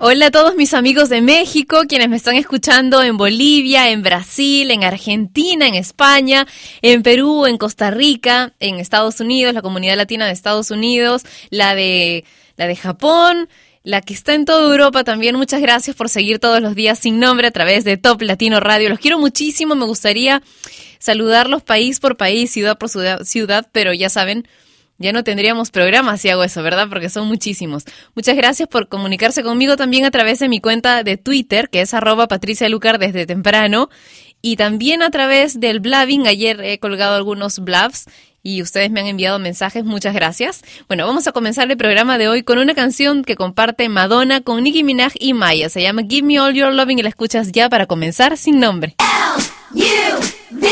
Hola a todos mis amigos de México, quienes me están escuchando en Bolivia, en Brasil, en Argentina, en España, en Perú, en Costa Rica, en Estados Unidos, la comunidad latina de Estados Unidos, la de la de Japón, la que está en toda Europa también. Muchas gracias por seguir todos los días sin nombre a través de Top Latino Radio. Los quiero muchísimo, me gustaría saludarlos país por país, ciudad por ciudad, ciudad pero ya saben, ya no tendríamos programa si hago eso, ¿verdad? Porque son muchísimos. Muchas gracias por comunicarse conmigo también a través de mi cuenta de Twitter, que es arroba Patricia Lucar desde temprano. Y también a través del blabbing. Ayer he colgado algunos blabs y ustedes me han enviado mensajes. Muchas gracias. Bueno, vamos a comenzar el programa de hoy con una canción que comparte Madonna con Nicki Minaj y Maya. Se llama Give Me All Your Loving y la escuchas ya para comenzar sin nombre. L U V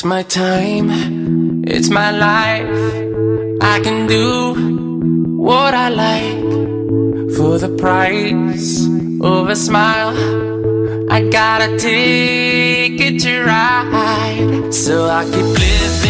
It's my time, it's my life. I can do what I like for the price of a smile. I got a ticket to ride, so I keep living,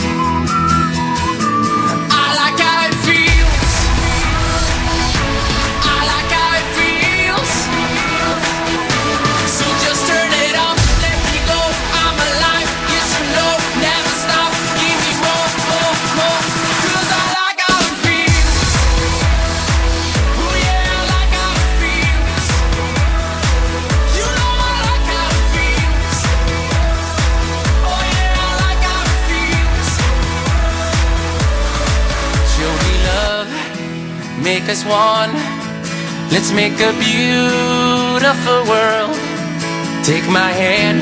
Make us one. Let's make a beautiful world. Take my hand,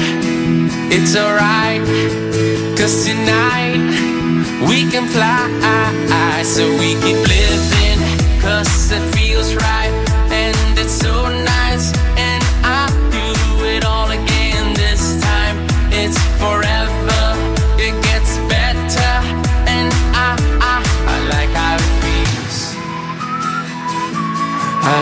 it's alright. Cause tonight we can fly. So we keep living,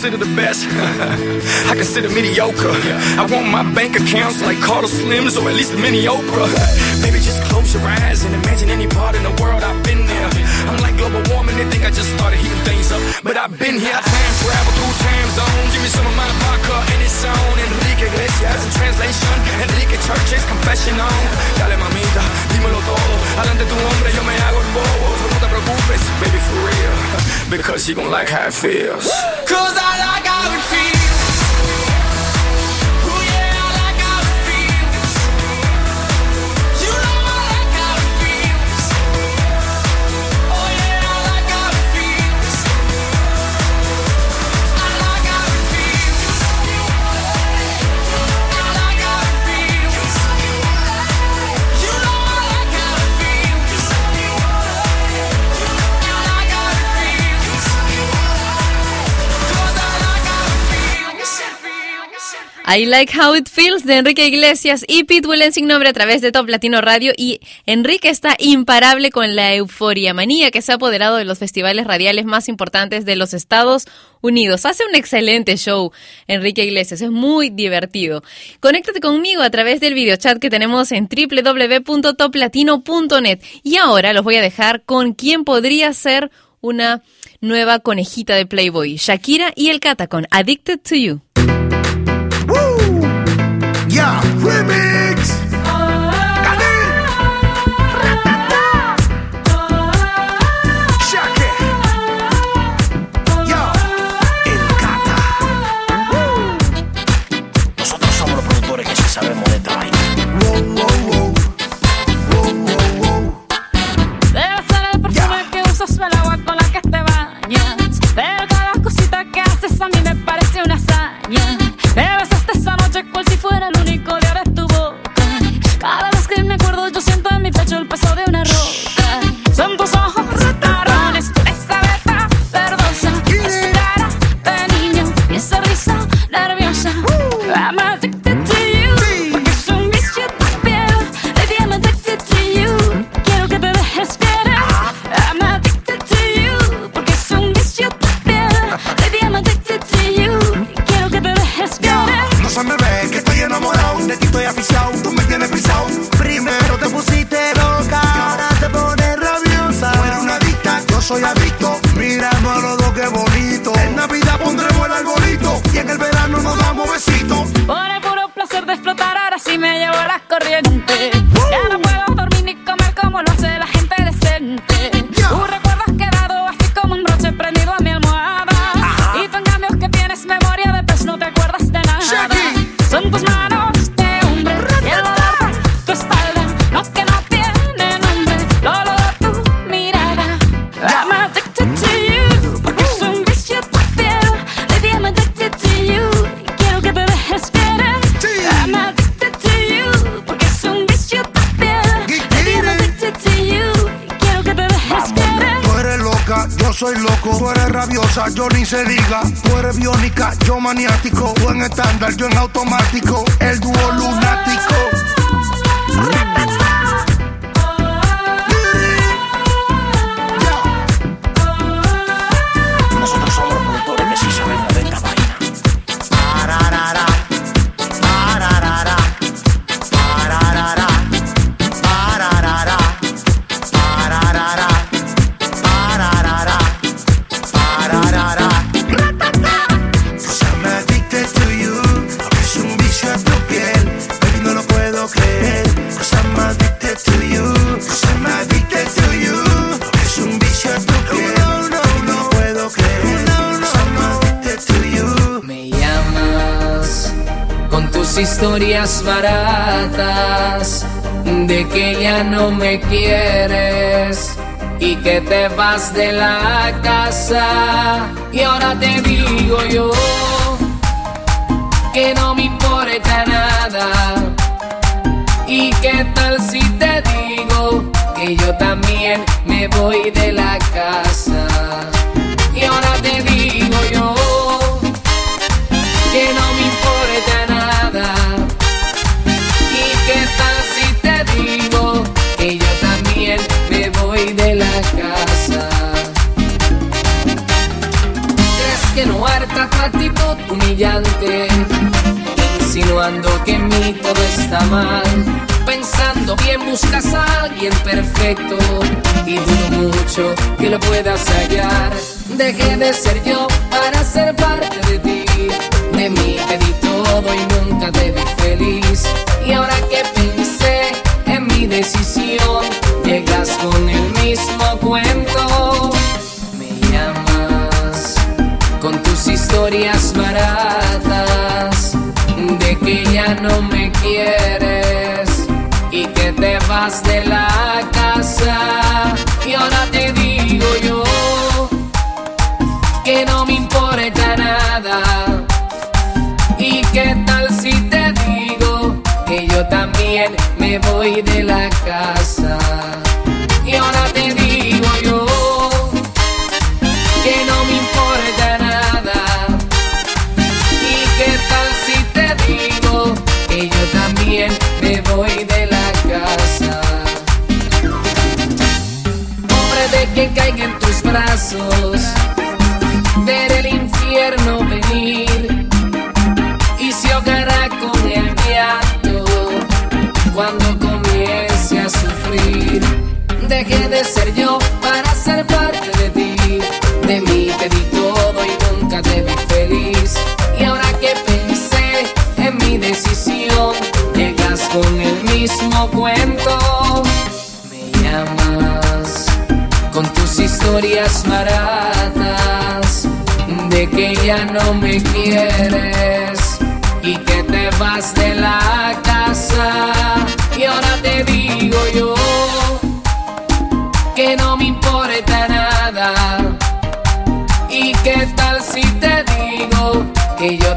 Consider the best. I consider mediocre. I want my bank accounts like Carter Slims or at least a mini Oprah. Baby, just close your eyes and imagine any part in the world I've been there. I'm like global warming, they think I just started heating things up. But I've been here, I time travel through time zones. Give me some of my vodka and it's on. Enrique Iglesias in translation. Enrique Church's confession on. Dale mamita, dímelo todo. Adelante tu hombre, yo me hago el bobo. So no te preocupes, baby, for real. Because you gon' like how it feels. Cause I like how it I Like How It Feels de Enrique Iglesias y Pitbull en Sin Nombre a través de Top Latino Radio y Enrique está imparable con la euforia manía que se ha apoderado de los festivales radiales más importantes de los Estados Unidos. Hace un excelente show Enrique Iglesias, es muy divertido. Conéctate conmigo a través del videochat que tenemos en www.toplatino.net y ahora los voy a dejar con quien podría ser una nueva conejita de Playboy, Shakira y el Cata con Addicted to You. Yeah, remix. Pero cada cosita que haces a mí me parece una hazaña. Esa noche cual si fuera el único de ahora tu boca. Cada vez rabiosa, yo ni se diga. Tú eres biónica, yo maniático. Tú en estándar, yo en automático. El dúo lunático. Historias baratas de que ya no me quieres y que te vas de la casa. Y ahora te digo yo que no me importa nada. ¿Y qué tal si te digo que yo también me voy de la casa? Y ahora te digo yo que no actitud humillante? Insinuando que en mí todo está mal. Pensando bien buscas a alguien perfecto y dudo mucho que lo puedas hallar. Dejé de ser yo para ser parte de ti. De mí te di todo y nunca te vi feliz. Y ahora que pensé en mi decisión, llegas con el mismo cuento. Historias baratas de que ya no me quieres y que te vas de la casa. Y ahora te digo yo que no me importa nada. ¿Y qué tal si te digo que yo también me voy de la casa? En ya no me quieres y que te vas de la casa. Y ahora te digo yo que no me importa nada. ¿Y qué tal si te digo que yo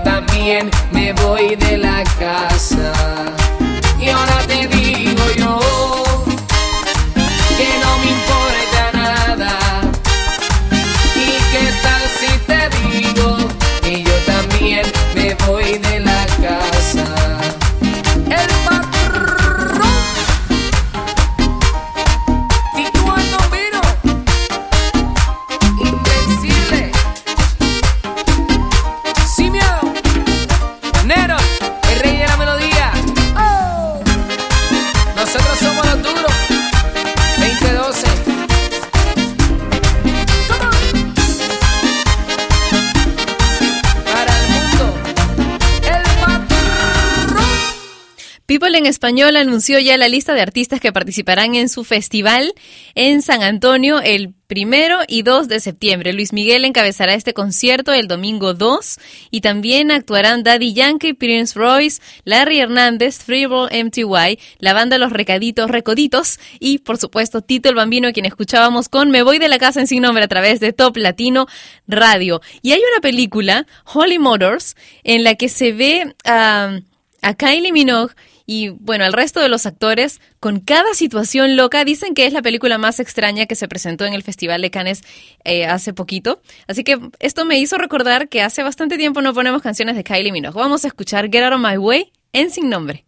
People en Español anunció ya la lista de artistas que participarán en su festival en San Antonio el primero y 2 de septiembre. Luis Miguel encabezará este concierto el domingo 2 y también actuarán Daddy Yankee, Prince Royce, Larry Hernández, Freeball MTY, la banda Los Recaditos Recoditos y por supuesto Tito el Bambino, quien escuchábamos con Me Voy de la Casa en Sin Nombre a través de Top Latino Radio. Y hay una película, Holy Motors, en la que se ve a, a Kylie Minogue y bueno, el resto de los actores, con cada situación loca, dicen que es la película más extraña que se presentó en el Festival de Cannes eh, hace poquito. Así que esto me hizo recordar que hace bastante tiempo no ponemos canciones de Kylie Minogue. Vamos a escuchar Get Out of My Way en Sin Nombre.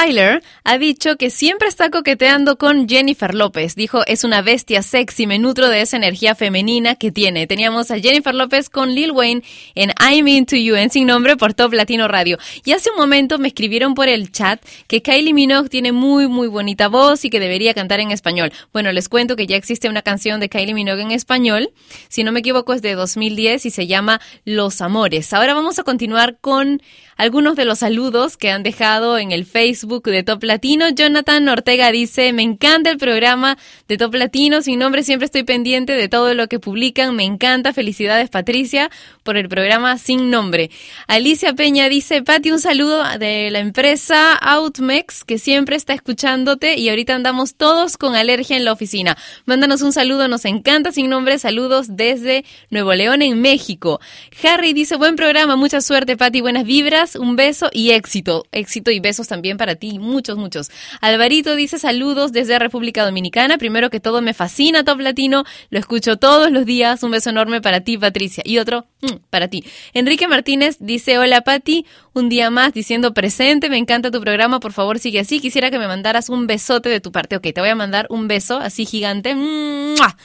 Tyler ha dicho que siempre está coqueteando con Jennifer López. Dijo, es una bestia sexy, me nutro de esa energía femenina que tiene. Teníamos a Jennifer López con Lil Wayne en I'm Into You, en Sin Nombre por Top Latino Radio. Y hace un momento me escribieron por el chat que Kylie Minogue tiene muy, muy bonita voz y que debería cantar en español. Bueno, les cuento que ya existe una canción de Kylie Minogue en español. Si no me equivoco, es de 2010 y se llama Los Amores. Ahora vamos a continuar con algunos de los saludos que han dejado en el Facebook de Top Latino. Jonathan Ortega dice, me encanta el programa de Top Latino, sin nombre siempre estoy pendiente de todo lo que publican, me encanta, felicidades Patricia por el programa sin nombre. Alicia Peña dice, Pati, un saludo de la empresa Outmex que siempre está escuchándote y ahorita andamos todos con alergia en la oficina. Mándanos un saludo, nos encanta sin nombre, saludos desde Nuevo León en México. Harry dice, buen programa, mucha suerte Pati, buenas vibras, un beso y éxito. Éxito y besos también para ti, muchos, muchos. Alvarito dice saludos desde República Dominicana. Primero que todo, me fascina Top Latino, lo escucho todos los días. Un beso enorme para ti, Patricia. Y otro, mm, para ti. Enrique Martínez dice, hola Pati, un día más diciendo presente, me encanta tu programa, por favor sigue así. Quisiera que me mandaras un besote de tu parte. Ok, te voy a mandar un beso así gigante. ¡Mua!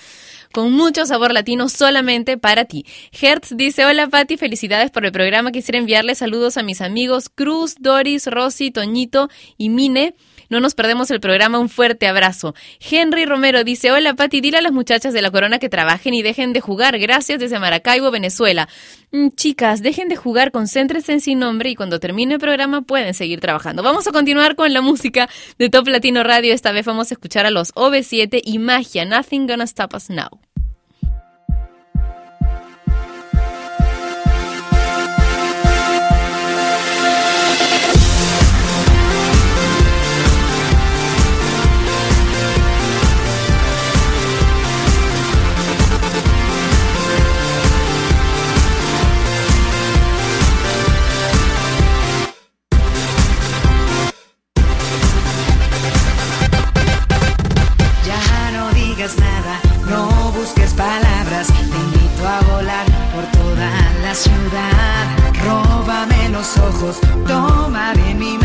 Con mucho sabor latino solamente para ti. Hertz dice, hola Pati, felicidades por el programa. Quisiera enviarle saludos a mis amigos Cruz, Doris, Rosy, Toñito y Mine. No nos perdemos el programa, un fuerte abrazo. Henry Romero dice, hola Pati, dile a las muchachas de la corona que trabajen y dejen de jugar. Gracias desde Maracaibo, Venezuela. Mm, chicas, dejen de jugar, concéntrense en sin nombre y cuando termine el programa pueden seguir trabajando. Vamos a continuar con la música de Top Latino Radio. Esta vez vamos a escuchar a los OV7 y Magia, Nothing Gonna Stop Us Now. Ciudad. Róbame los ojos, toma bien mi mano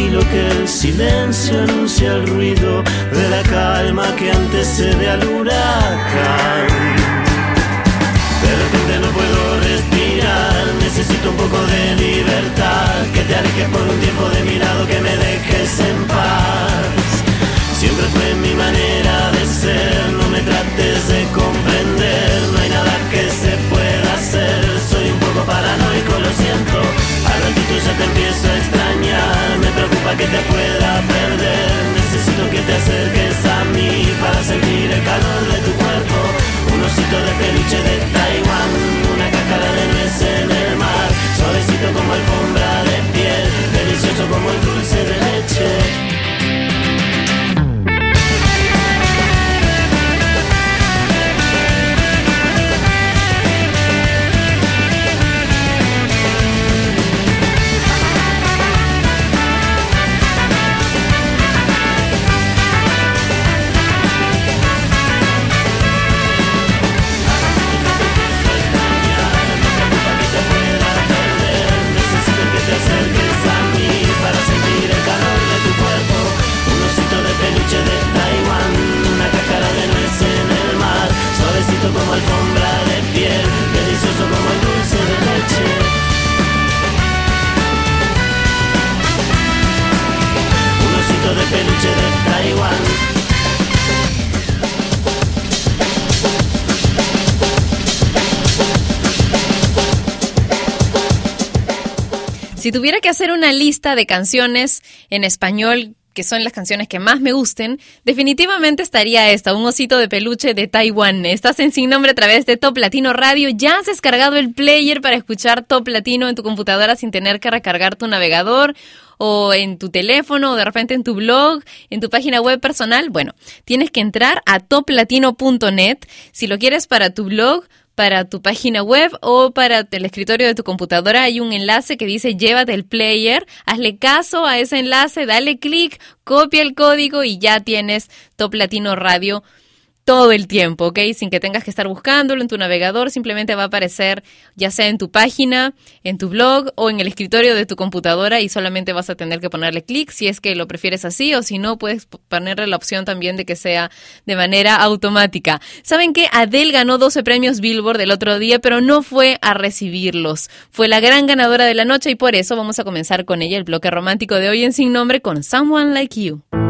Tranquilo que el silencio anuncia el ruido de la calma que antecede al huracán. De repente no puedo respirar, necesito un poco de libertad, que te alejes por un tiempo de mi lado, que me dejes en paz. Siempre fue mi manera de ser, no me trates de comprender, no hay nada que se pueda hacer, soy un poco paranoico, lo siento, al ratito ya te empiezo a extrañar, preocupa que te pueda perder, necesito que te acerques a mí para sentir el calor de tu cuerpo, un osito de peluche de hacer una lista de canciones en español que son las canciones que más me gusten, definitivamente estaría esta, un osito de peluche de Taiwán. Estás en Sin Nombre a través de Top Latino Radio. Ya has descargado el player para escuchar Top Latino en tu computadora sin tener que recargar tu navegador o en tu teléfono o de repente en tu blog, en tu página web personal. Bueno, tienes que entrar a toplatino.net. Si lo quieres para tu blog, para tu página web o para el escritorio de tu computadora hay un enlace que dice llévate el player, hazle caso a ese enlace, dale clic, copia el código y ya tienes Top Latino Radio todo el tiempo, ¿ok? Sin que tengas que estar buscándolo en tu navegador, simplemente va a aparecer ya sea en tu página, en tu blog o en el escritorio de tu computadora y solamente vas a tener que ponerle clic si es que lo prefieres así o si no, puedes ponerle la opción también de que sea de manera automática. ¿Saben que Adele ganó 12 premios Billboard el otro día, pero no fue a recibirlos? Fue la gran ganadora de la noche y por eso vamos a comenzar con ella el bloque romántico de hoy en Sin Nombre con Someone Like You.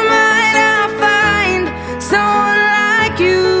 someone like you.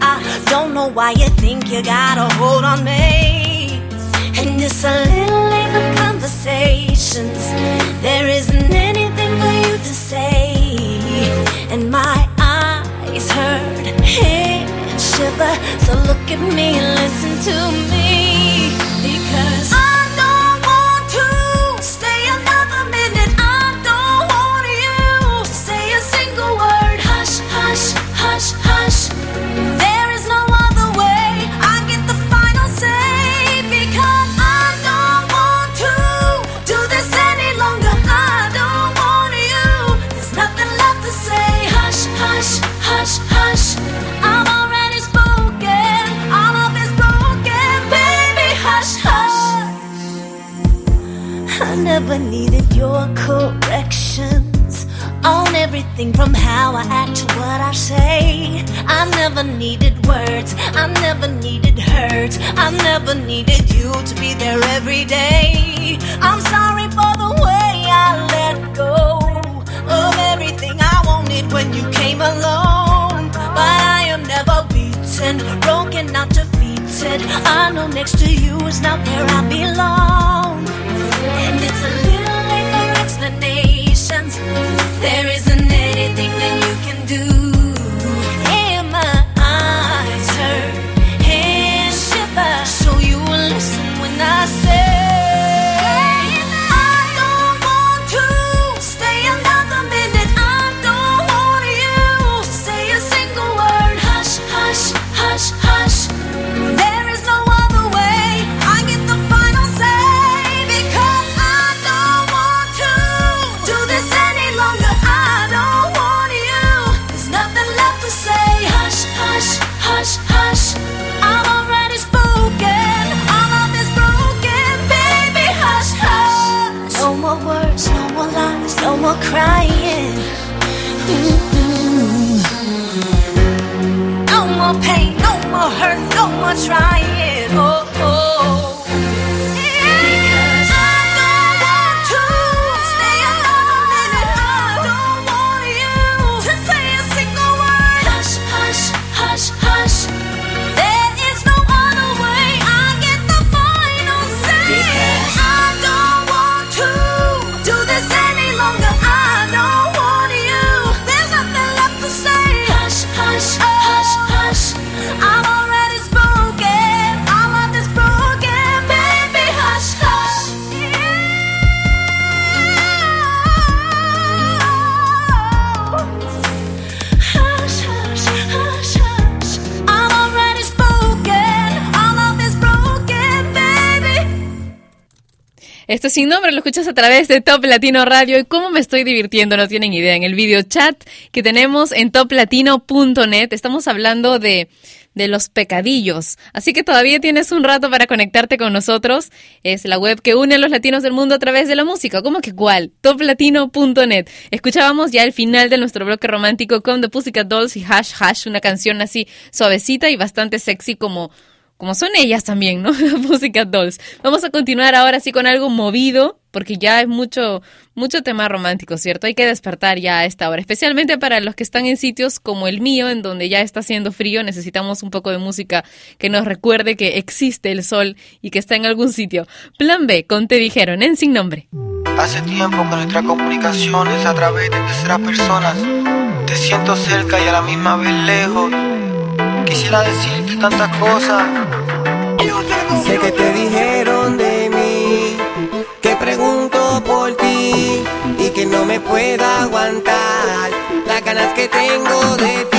I don't know why you think you got a hold on me. And it's a little late for conversations. There isn't anything for you to say. And my eyes hurt, hands shiver. So look at me and listen to me. Everything from how I act to what I say. I never needed words, I never needed hurt, I never needed you to be there every day. I'm sorry for the way I let go of everything I wanted when you came along. But I am never beaten, broken, not defeated. I know next to you is not where I belong. And it's a little late for explanations. There isn't crying. Mm-mm. No more pain, no more hurt, no more trying. Oh, oh. Esto sin nombre lo escuchas a través de Top Latino Radio y cómo me estoy divirtiendo, no tienen idea. En el video chat que tenemos en toplatino.net estamos hablando de, de los pecadillos. Así que todavía tienes un rato para conectarte con nosotros. Es la web que une a los latinos del mundo a través de la música. ¿Cómo que cuál? toplatino.net. Escuchábamos ya el final de nuestro bloque romántico con The Pussycat Dolls y Hash Hash, una canción así suavecita y bastante sexy como como son ellas también, ¿no? Pussycat Dolls. Vamos a continuar ahora sí con algo movido, porque ya es mucho, mucho tema romántico, ¿cierto? Hay que despertar ya a esta hora, especialmente para los que están en sitios como el mío, en donde ya está haciendo frío, necesitamos un poco de música que nos recuerde que existe el sol y que está en algún sitio. Plan B, con Te Dijeron, en Sin Nombre. Hace tiempo que nuestra comunicación es a través de terceras personas. Te siento cerca y a la misma vez lejos. Quisiera decirte tantas cosas. Sé que te dijeron de mí, que pregunto por ti y que no me puedo aguantar las ganas que tengo de ti.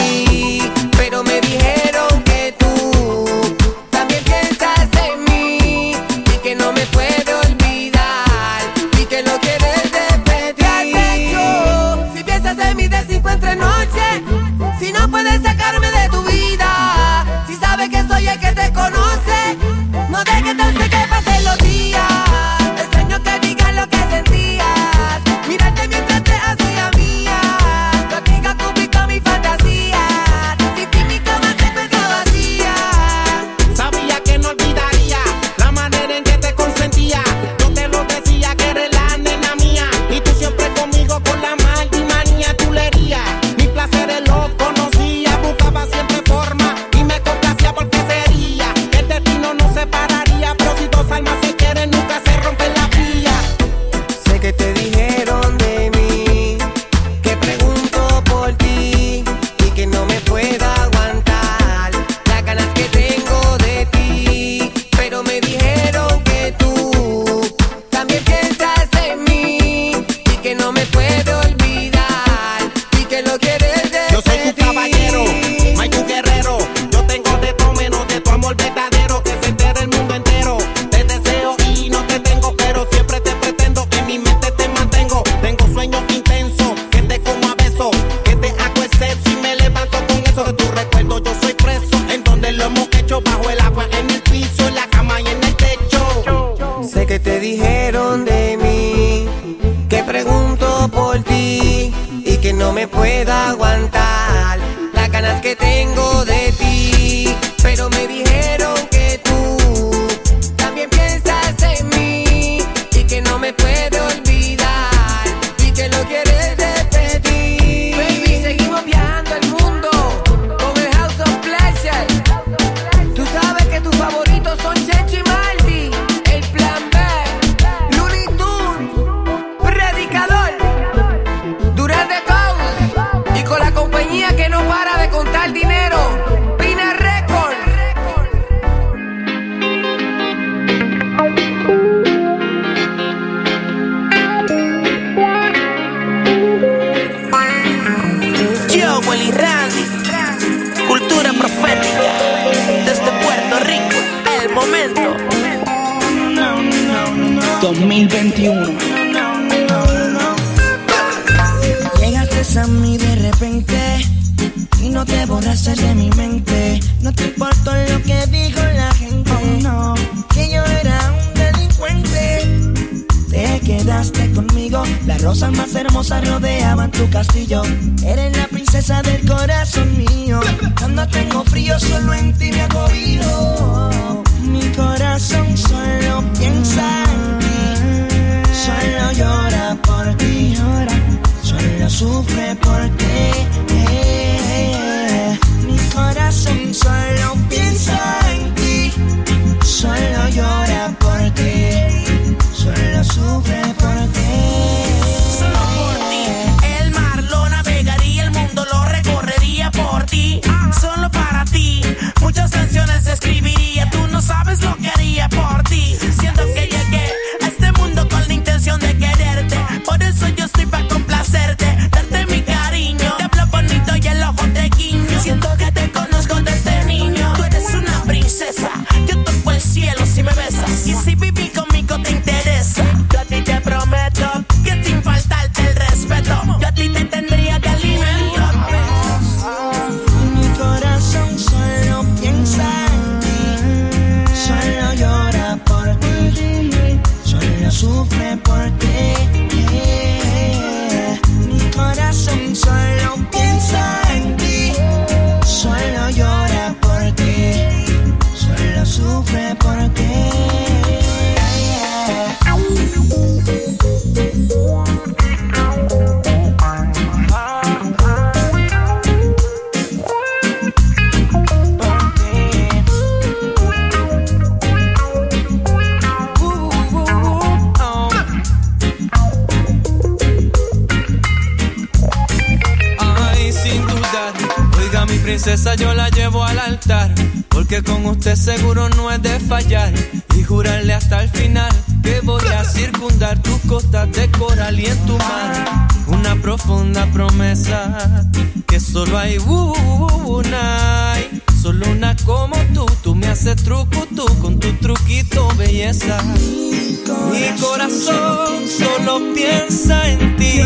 Mi corazón solo piensa en ti,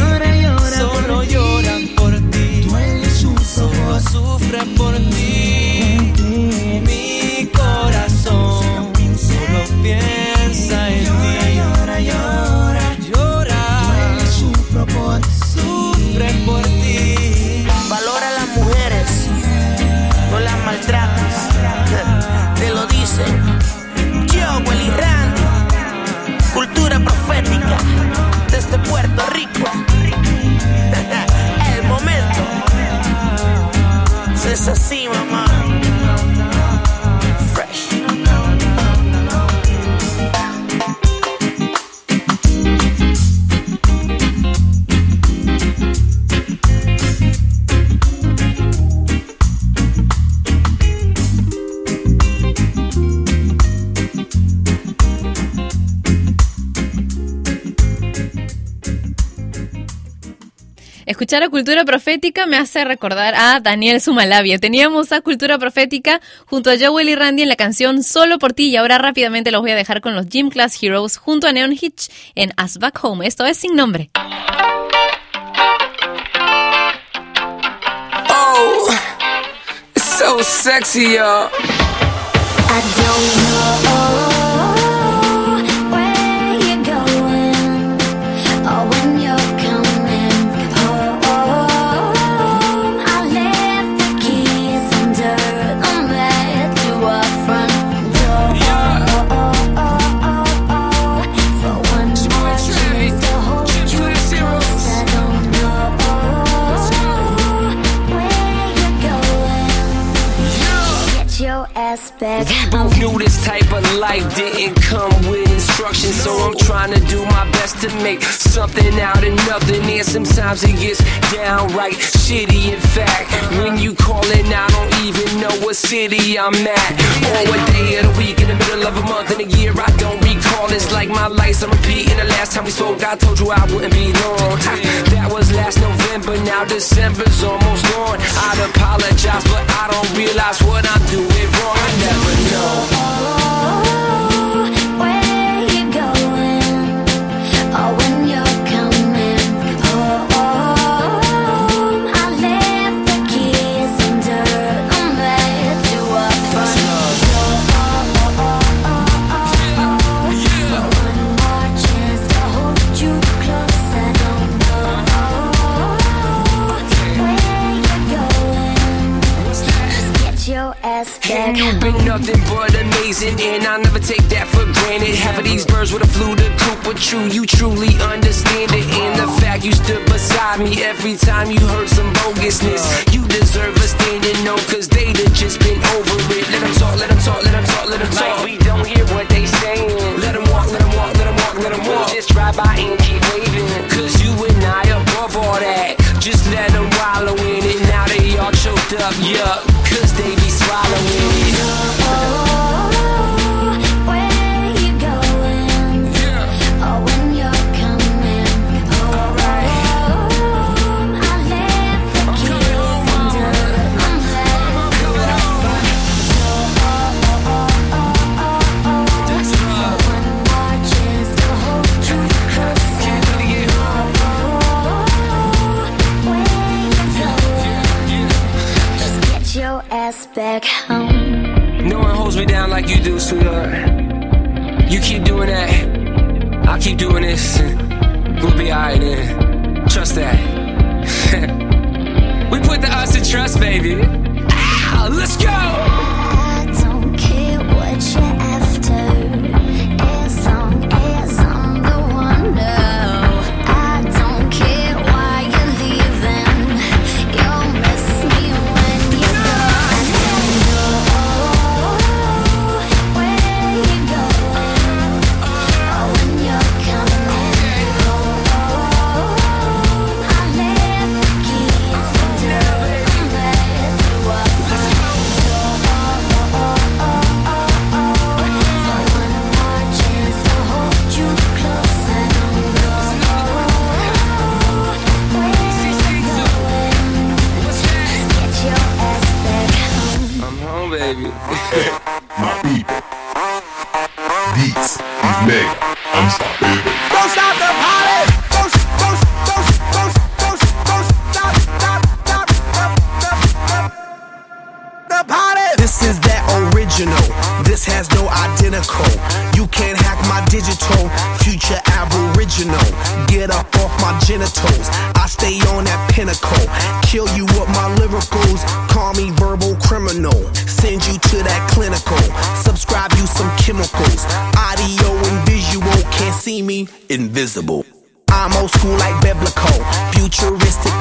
solo llora por ti, solo sufre por ti. escuchar a Cultura Profética me hace recordar a Daniel Sumalavia. Teníamos a Cultura Profética junto a Joel y Randy en la canción Solo por ti y ahora rápidamente los voy a dejar con los Gym Class Heroes junto a Neon Hitch en As Back Home. Esto es sin nombre. Oh, so sexy, y'all. I don't know. We both knew this type of life didn't come with instructions, so I'm trying to do my best to make something out of nothing. And sometimes it gets downright shitty. In fact, when you callin', I don't even know what city I'm at, or what day of the week, in the middle of a month, in a year I don't recall. It's like my life's on repeat. And the last time we spoke, I told you I wouldn't be long. Ha, That was last November, now December's almost gone. I'd apologize, but I don't realize what I'm doing wrong. I never know. Back you've been nothing but amazing, and I'll never take that for granted. Half of these birds would have flew the coop, but true, you truly understand it. And the fact you stood beside me every time you heard some bogusness. You deserve a standing no, cause they'd have just been over it. Let them talk, let them talk, let them talk, let them talk. Like we don't hear what they saying. Let them walk, let them walk, let them walk, let them walk. Just drive by and keep waving, cause you and I above all that. Just let them wallow in it. Now they all choked up, yeah, cause they be swallowing back home. No one holds me down like you do, sweetheart. You keep doing that, I'll keep doing this. We'll be alright. Trust that. we put the us in trust, baby.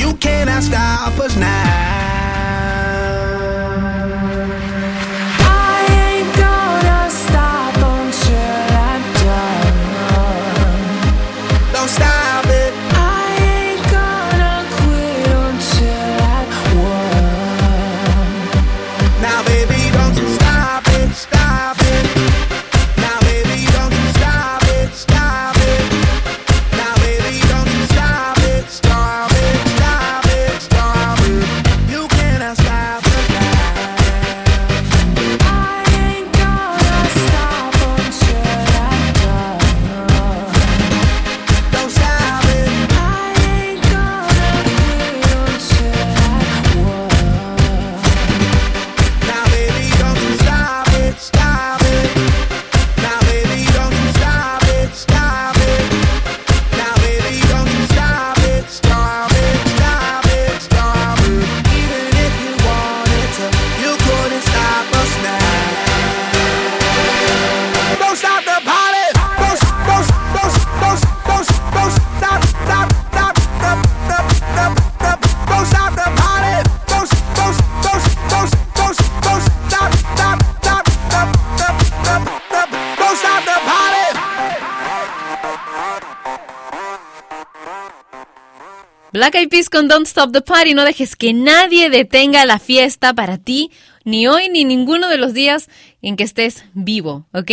you cannot stop us now. Black Eyed Peas con Don't Stop the Party. No dejes que nadie detenga la fiesta para ti, ni hoy ni ninguno de los días en que estés vivo, ¿ok?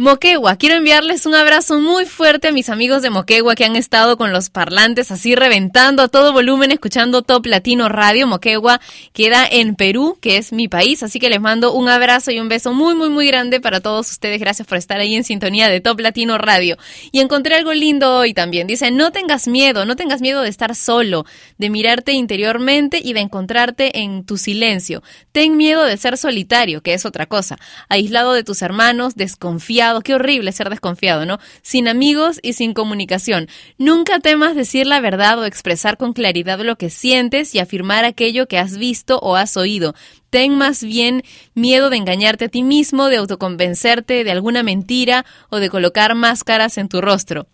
Moquegua, quiero enviarles un abrazo muy fuerte a mis amigos de Moquegua que han estado con los parlantes así reventando a todo volumen escuchando Top Latino Radio. Moquegua queda en Perú, que es mi país, así que les mando un abrazo y un beso muy, muy, muy grande para todos ustedes. Gracias por estar ahí en sintonía de Top Latino Radio. Y encontré algo lindo hoy también. Dice, no tengas miedo, no tengas miedo de estar solo, de mirarte interiormente y de encontrarte en tu silencio. Ten miedo de ser solitario, que es otra cosa. Aislado de tus hermanos, desconfiado. Qué horrible ser desconfiado, ¿no? Sin amigos y sin comunicación. Nunca temas decir la verdad o expresar con claridad lo que sientes y afirmar aquello que has visto o has oído. Ten más bien miedo de engañarte a ti mismo, de autoconvencerte de alguna mentira o de colocar máscaras en tu rostro.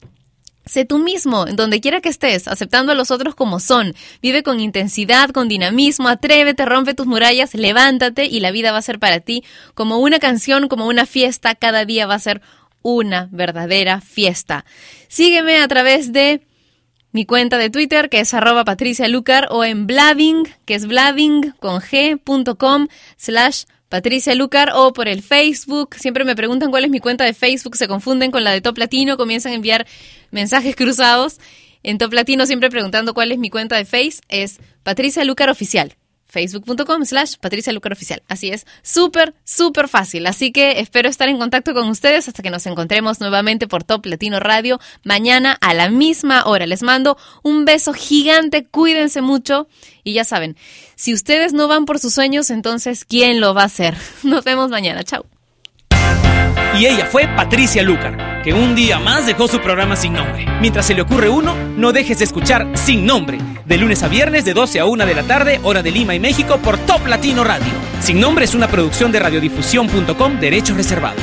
Sé tú mismo, en donde quiera que estés, aceptando a los otros como son. Vive con intensidad, con dinamismo, atrévete, rompe tus murallas, levántate y la vida va a ser para ti como una canción, como una fiesta. Cada día va a ser una verdadera fiesta. Sígueme a través de mi cuenta de Twitter, que es arroba patricialucar, o en blabbing, que es blabbing con g.com slash Patricia Lucar o por el Facebook. Siempre me preguntan cuál es mi cuenta de Facebook, se confunden con la de Top Latino, comienzan a enviar mensajes cruzados. En Top Latino siempre preguntando cuál es mi cuenta de Face, es Patricia Lucar Oficial. Facebook.com slash Patricia Lucar Oficial. Así es, súper, súper fácil. Así que espero estar en contacto con ustedes hasta que nos encontremos nuevamente por Top Latino Radio mañana a la misma hora. Les mando un beso gigante, cuídense mucho y ya saben, si ustedes no van por sus sueños, entonces ¿quién lo va a hacer? Nos vemos mañana. Chao. Y ella fue Patricia Lucar, que un día más dejó su programa sin nombre. Mientras se le ocurre uno, no dejes de escuchar Sin Nombre, de lunes a viernes de 12 a 1 de la tarde, hora de Lima y México, por Top Latino Radio. Sin Nombre es una producción de radiodifusión.com, derechos reservados.